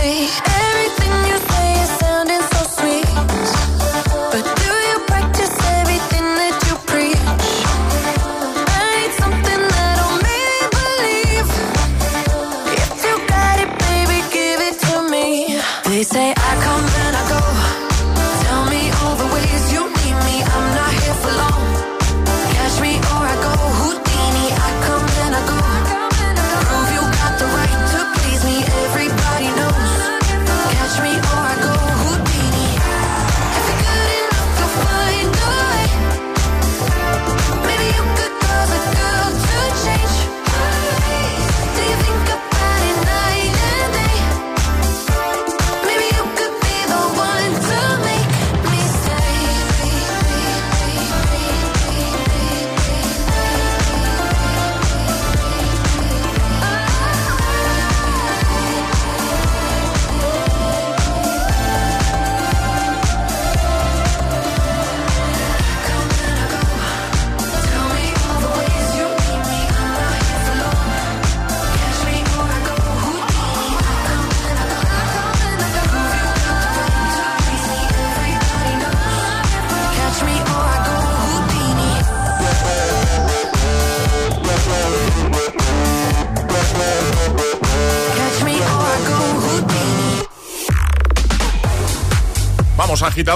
away.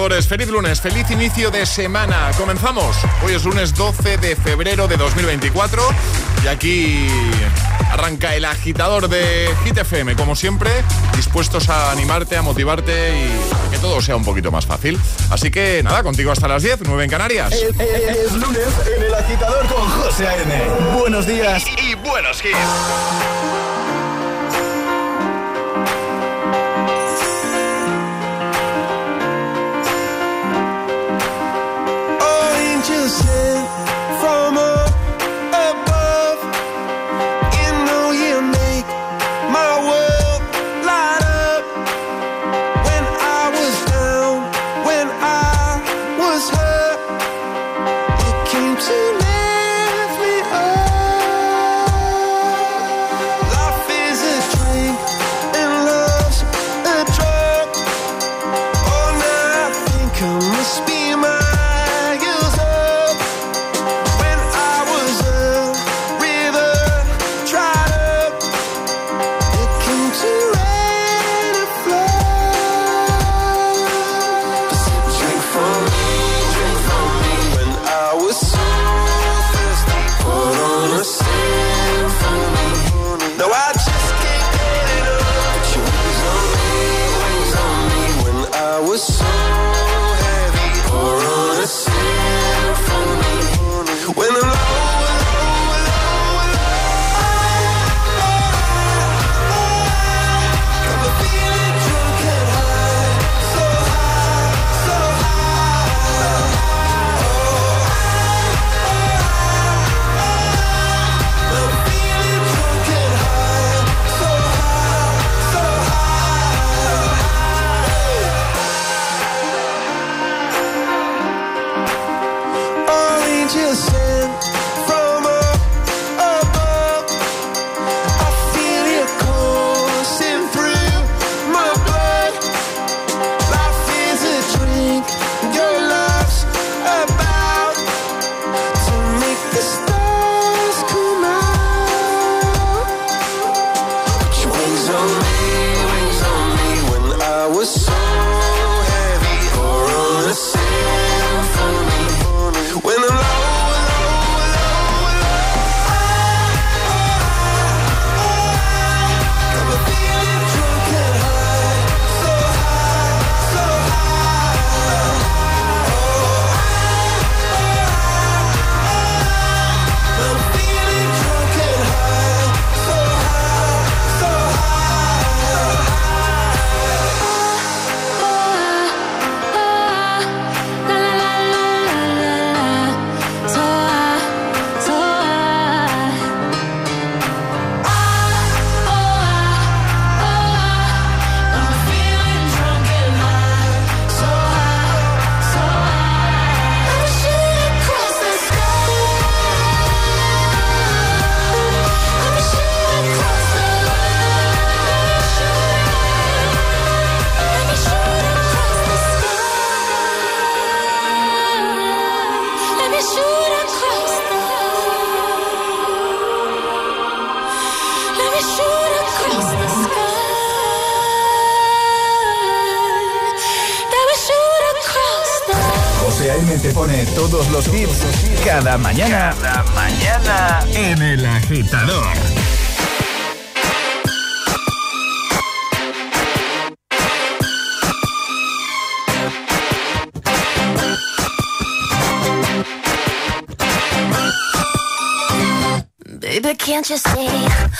agitadores, feliz lunes, feliz inicio de semana. Comenzamos. Hoy es lunes 12 de febrero de 2024 y aquí arranca el agitador de Hit FM, como siempre, dispuestos a animarte, a motivarte y a que todo sea un poquito más fácil. Así que nada, contigo hasta las 10, 9 en Canarias. Es, es, es lunes en el agitador con José A.N. Buenos días y, y buenos hits. cada mañana. Cada mañana en el agitador. Baby, can't you see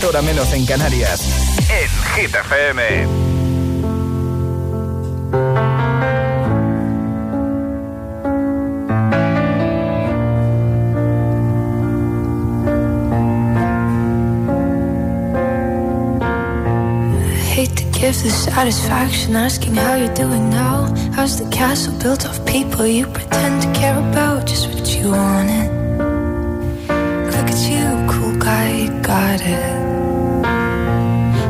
10, hora menos en Canarias. En Hit FM. Give the satisfaction asking how you're doing now. How's the castle built off people you pretend to care about? Just what you wanted. Look at you, cool guy, you got it.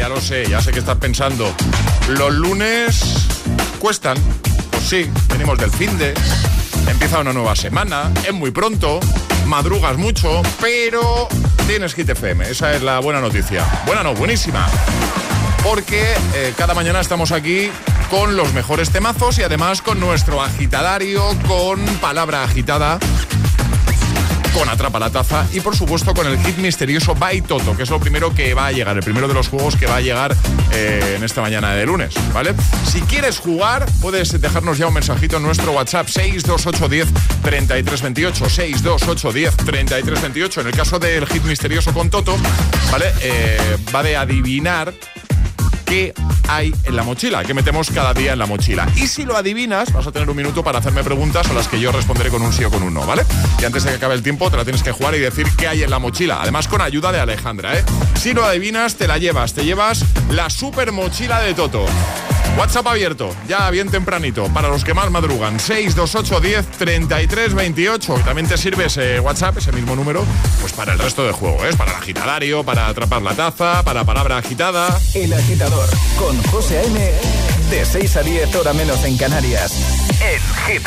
ya, lo sé, ya sé que estás pensando. Los lunes cuestan. Pues sí, venimos del fin de. Empieza una nueva semana, es muy pronto, madrugas mucho, pero tienes Hit FM. Esa es la buena noticia. Buena no, buenísima. Porque eh, cada mañana estamos aquí con los mejores temazos y además con nuestro agitadario, con palabra agitada con Atrapa la Taza y por supuesto con el hit misterioso By Toto, que es lo primero que va a llegar, el primero de los juegos que va a llegar eh, en esta mañana de lunes, ¿vale? Si quieres jugar, puedes dejarnos ya un mensajito en nuestro WhatsApp 62810 3328 62810 3328. En el caso del hit misterioso con Toto, ¿vale? Eh, va de adivinar qué hay en la mochila, que metemos cada día en la mochila. Y si lo adivinas, vas a tener un minuto para hacerme preguntas a las que yo responderé con un sí o con un no, ¿vale? Y antes de que acabe el tiempo, te la tienes que jugar y decir qué hay en la mochila. Además, con ayuda de Alejandra, ¿eh? Si lo adivinas, te la llevas. Te llevas la super mochila de Toto. WhatsApp abierto, ya bien tempranito, para los que más madrugan. 628 10 33 28. También te sirve ese WhatsApp, ese mismo número, pues para el resto del juego, ¿eh? Para el agitadario, para atrapar la taza, para palabra agitada. El agitador con José A.M. De 6 a 10 hora menos en Canarias. En Hit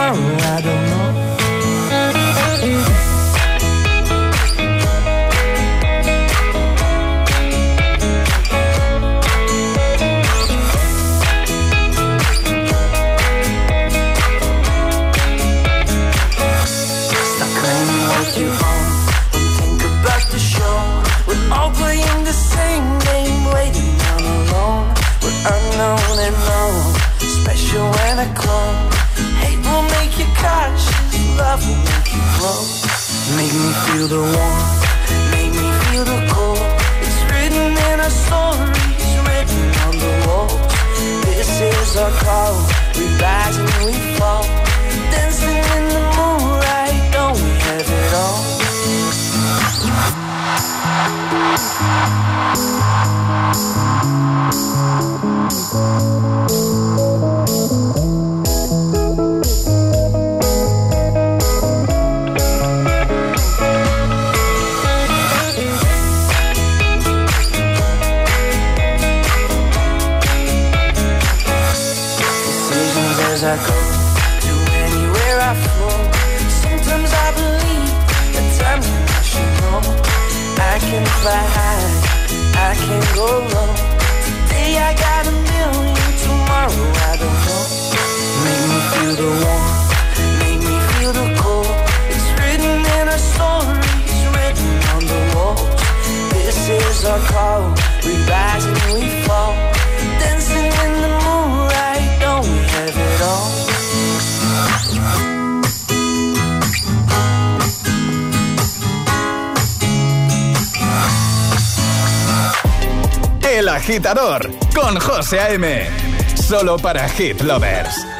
tomorrow I don't know. El Agitador con José A.M. Solo para Hit Lovers.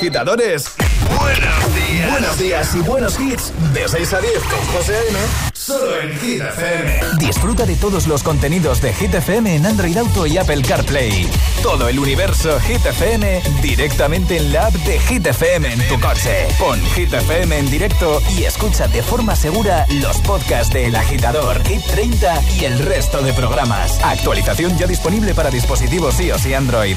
agitadores. Buenos días. Buenos días y buenos hits. De 6 a 10 con José A.M. Solo en Hit FM. Disfruta de todos los contenidos de Hit FM en Android Auto y Apple CarPlay. Todo el universo Hit FM directamente en la app de Hit FM en tu coche. Pon Hit FM en directo y escucha de forma segura los podcasts de El Agitador, Hit 30 y el resto de programas. Actualización ya disponible para dispositivos iOS y Android.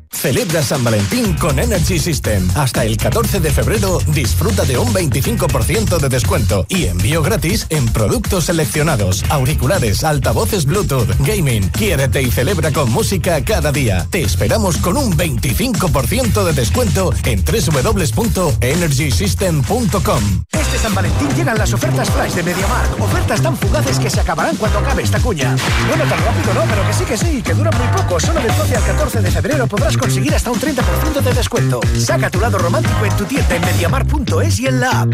Celebra San Valentín con Energy System. Hasta el 14 de febrero disfruta de un 25% de descuento y envío gratis en productos seleccionados, auriculares, altavoces Bluetooth, gaming. Quiérete y celebra con música cada día. Te esperamos con un 25% de descuento en www.energysystem.com. Este San Valentín llegan las ofertas flash de MediaMark. Ofertas tan fugaces que se acabarán cuando acabe esta cuña. Bueno, tan rápido no, pero que sí que sí, que dura muy poco. Solo del 12 al 14 de febrero podrás conseguir hasta un 30% de descuento. Saca tu lado romántico en tu tienda en MediaMark.es y en la app.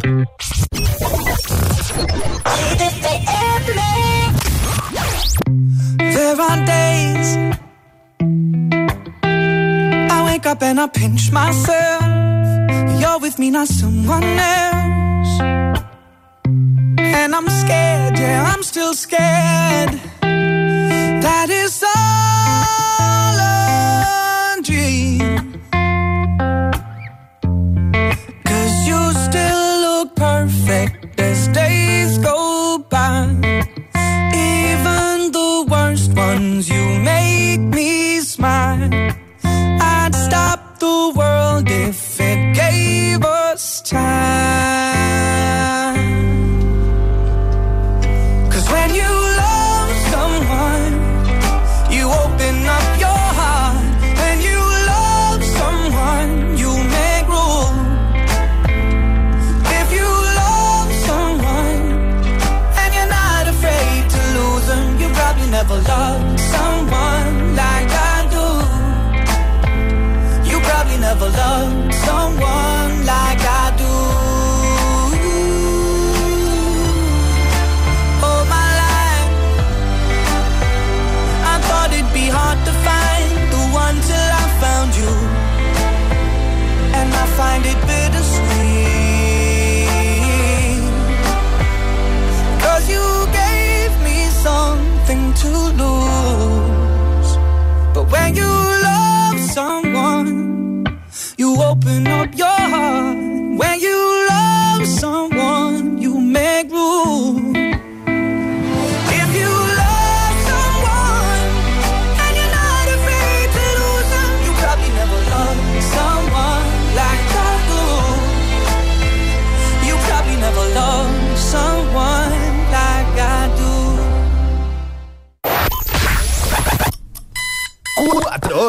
There are days I wake up and I pinch myself. You're with me, not someone else. And I'm scared, yeah, I'm still scared. That is all perfect as days go by. Even the worst ones, you make me smile. I'd stop the world if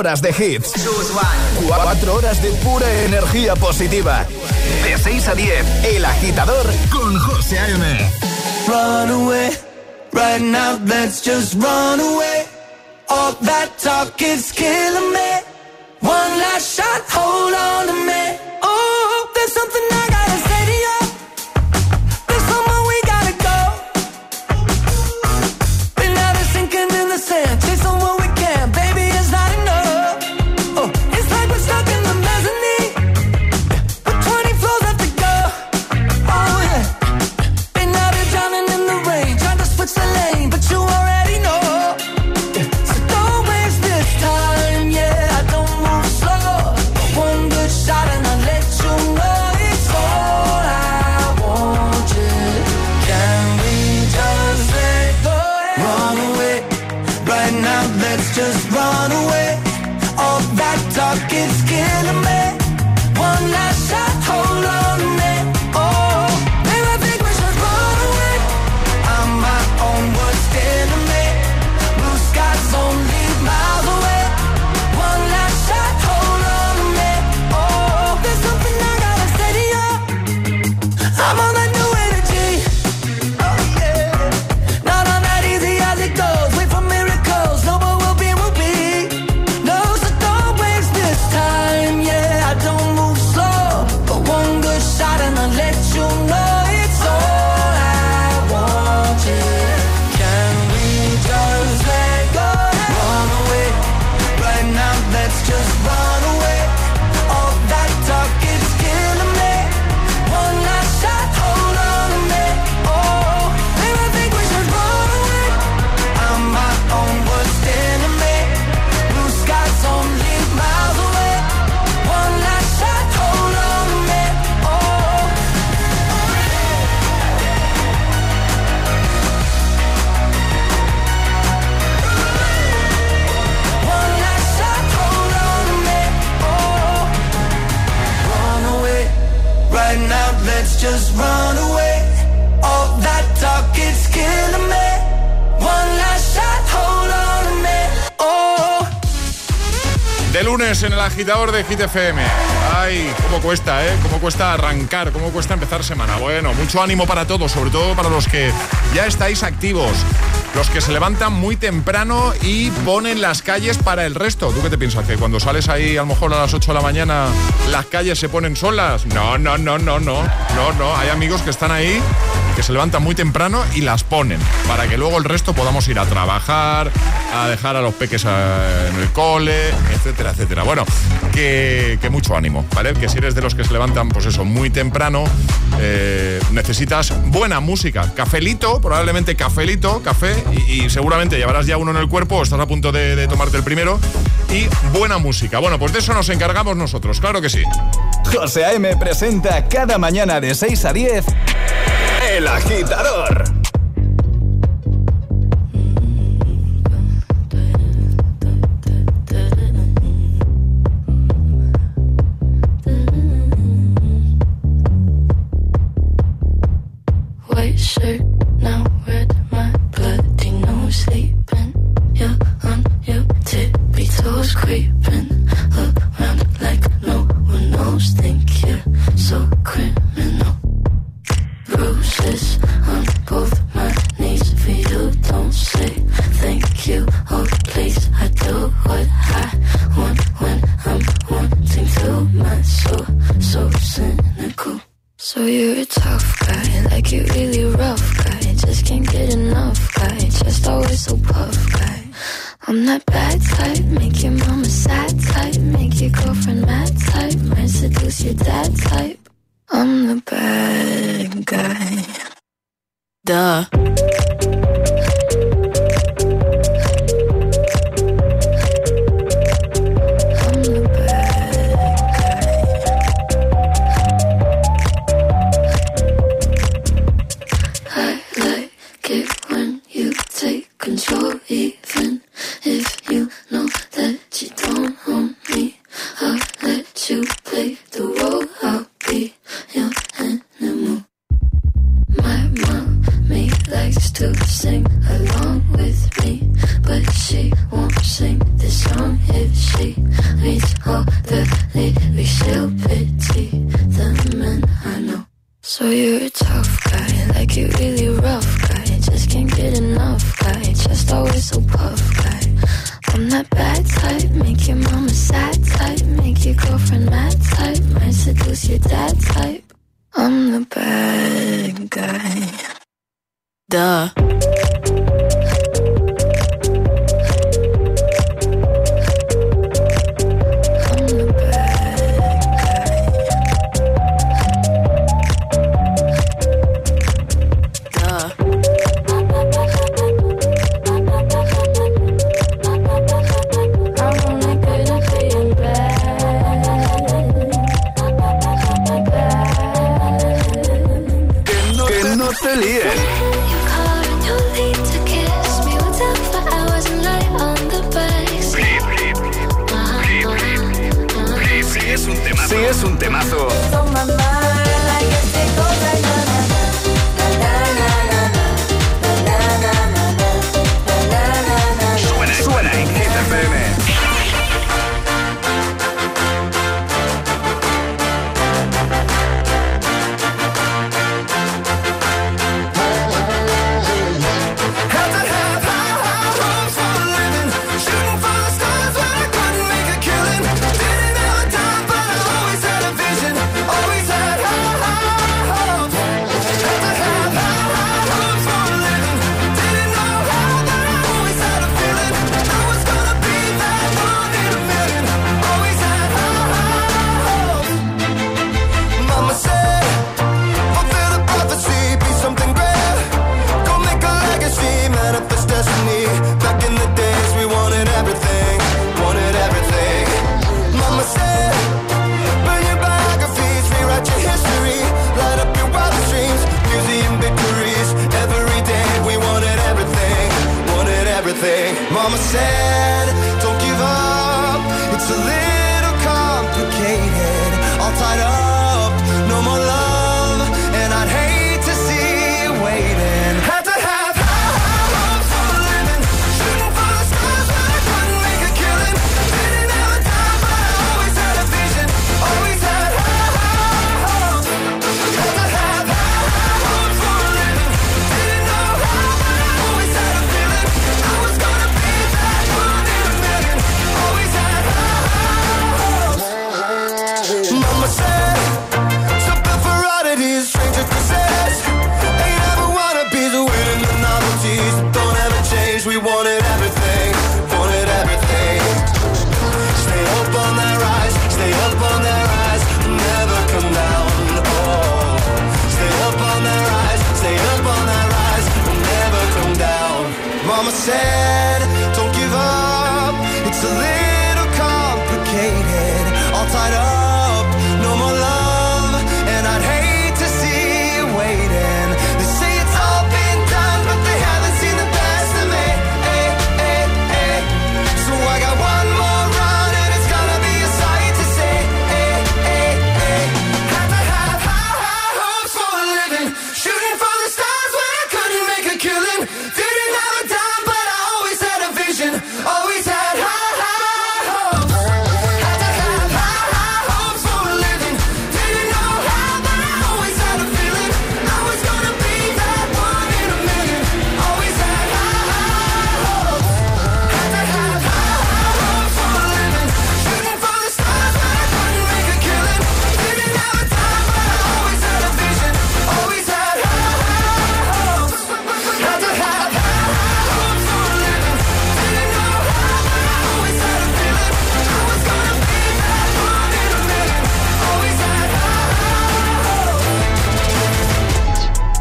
horas de hits. Cuatro horas de pura energía positiva. De 6 a 10, El Agitador con José A.M. Run away, right now, let's just run away. All that talk is killing me. One last shot, hold on to me. Oh, there's something I just run away. One last shot, hold on. Oh. De lunes en el agitador de Hit FM. Ay, cómo cuesta, ¿eh? Cómo cuesta arrancar, cómo cuesta empezar semana. Bueno, mucho ánimo para todos, sobre todo para los que ya estáis activos. Los que se levantan muy temprano y ponen las calles para el resto. ¿Tú qué te piensas? ¿Que cuando sales ahí a lo mejor a las 8 de la mañana las calles se ponen solas? No, no, no, no, no. No, no. Hay amigos que están ahí que se levantan muy temprano y las ponen para que luego el resto podamos ir a trabajar, a dejar a los peques eh, en el cole, etcétera, etcétera. Bueno, que, mucho ánimo, ¿vale? Que si eres de los que se levantan, pues eso, muy temprano, eh, necesitas buena música. Cafelito, probablemente cafelito, café, y, seguramente llevarás ya uno en el cuerpo, o estás a punto de, de tomarte el primero, y buena música. Bueno, pues de eso nos encargamos nosotros, claro que sí. José A.M. presenta cada mañana de 6 a 10 El Agitador. I do what I want when I'm wanting to. My soul, so cynical. So you're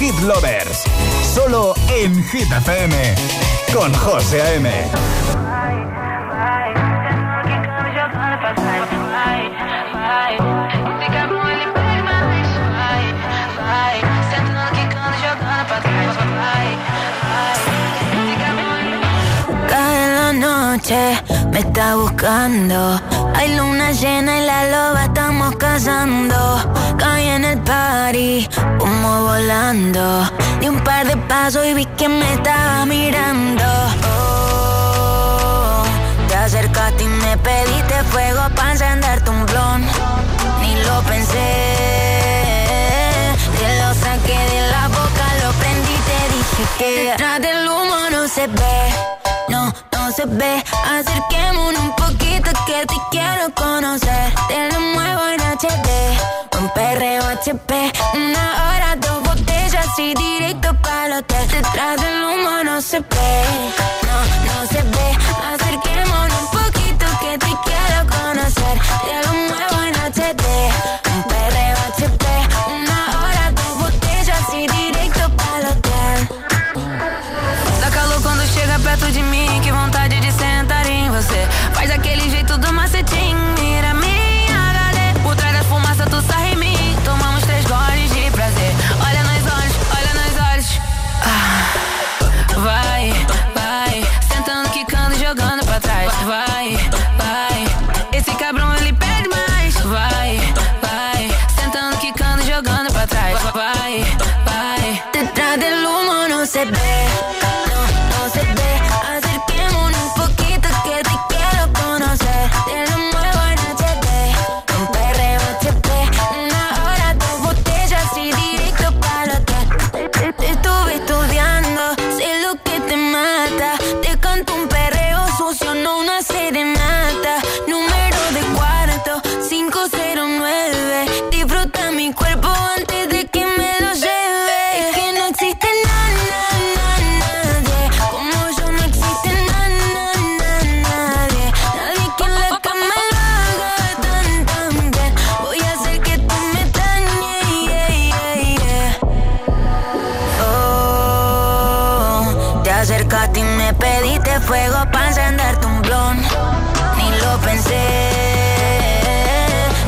Hit Lovers. Solo en Hit FM. Con José A.M. Cada noche me está buscando. Hay luna llena y la loba estamos cazando. Caí en el party volando. Di un par de pasos y vi que me estaba mirando. Oh, te acercaste y me pediste fuego para encender tu blon. Ni lo pensé. Te lo saqué de la boca, lo prendí y te dije que detrás del humo no se ve. No, no se ve. Acerquémonos un poquito que te quiero conocer. Te lo muevo en HD. Un perreo HP. Una hora, dos botellas y directo para hotel. Detrás del humo no se ve, no, no se ve. Acerquémonos un poquito que te quiero conocer. Te lo muevo en la fuego para encenderte un blon. Ni lo pensé.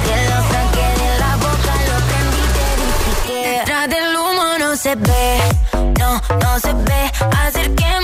Te lo saqué de la boca, lo prendí, te dije que. Detrás del humo no se ve, no, no se ve. Acerquemos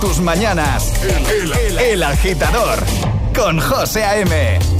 tus mañanas. El, el, el agitador con José A.M.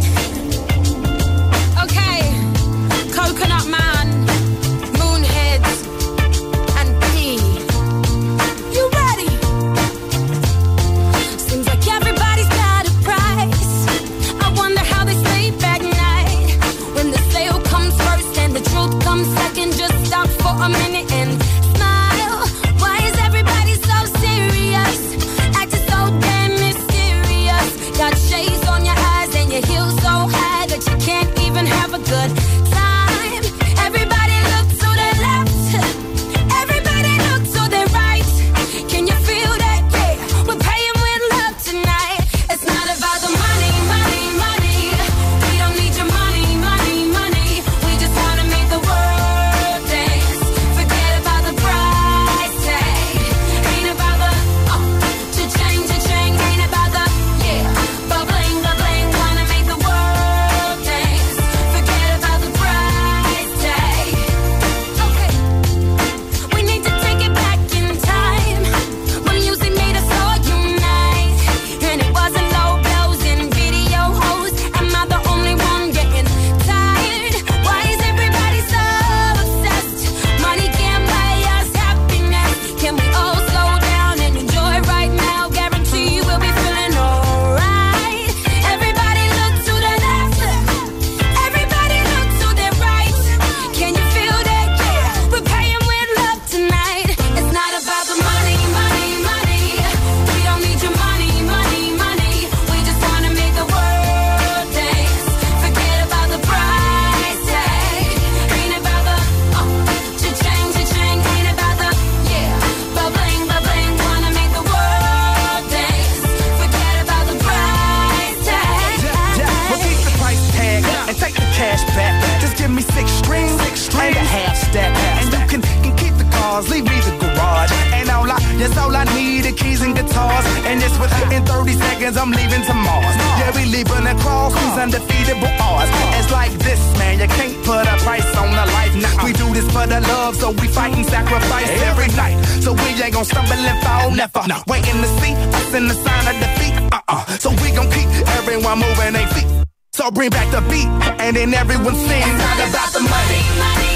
they gon' stumble and fall, never. No. Waiting to see us in the sign of defeat. Uh-uh. So we gon' keep everyone moving their feet. So bring back the beat, and then everyone sing. It's not about the money. money.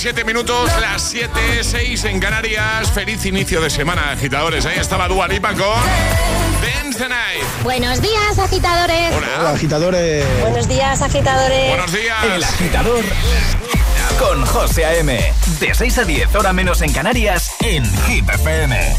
7 minutos, las 7, 6 en Canarias. Feliz inicio de semana, agitadores. Ahí estaba Dualipa con Dance the Night. Buenos días, agitadores. Hola. Hola. agitadores. Buenos días, agitadores. Buenos días. El agitador con José A.M. De 6 a 10, hora menos en Canarias, en Hip FM.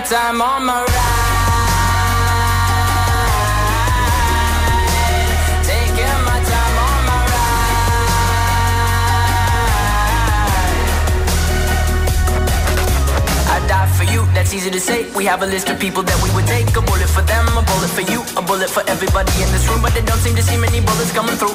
my time on my ride. That's easy to say. We have a list of people that we would take. A bullet for them, a bullet for you, a bullet for everybody in this room. But they don't seem to see many bullets coming through.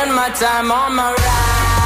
spend my time on my ride.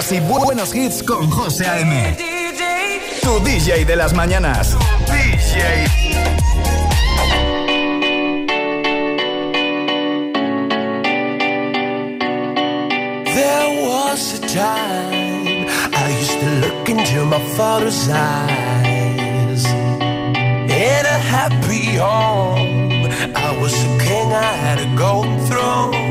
Días y bu- buenos hits con José A.M. Tu DJ de las mañanas. DJ. There was a time I used to look into my father's eyes. In a happy home, I was a king, I had a golden throne.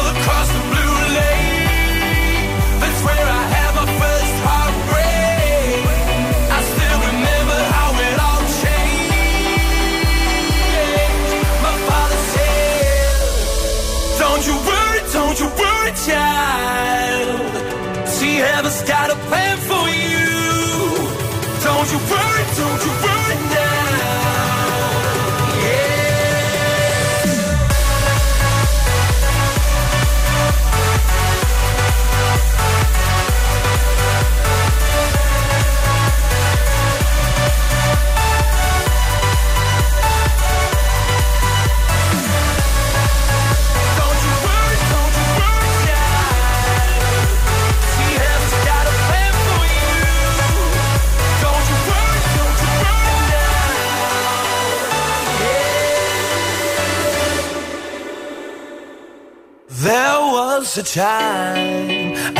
you worry, child. See, heaven's got a plan for you. Don't you was a time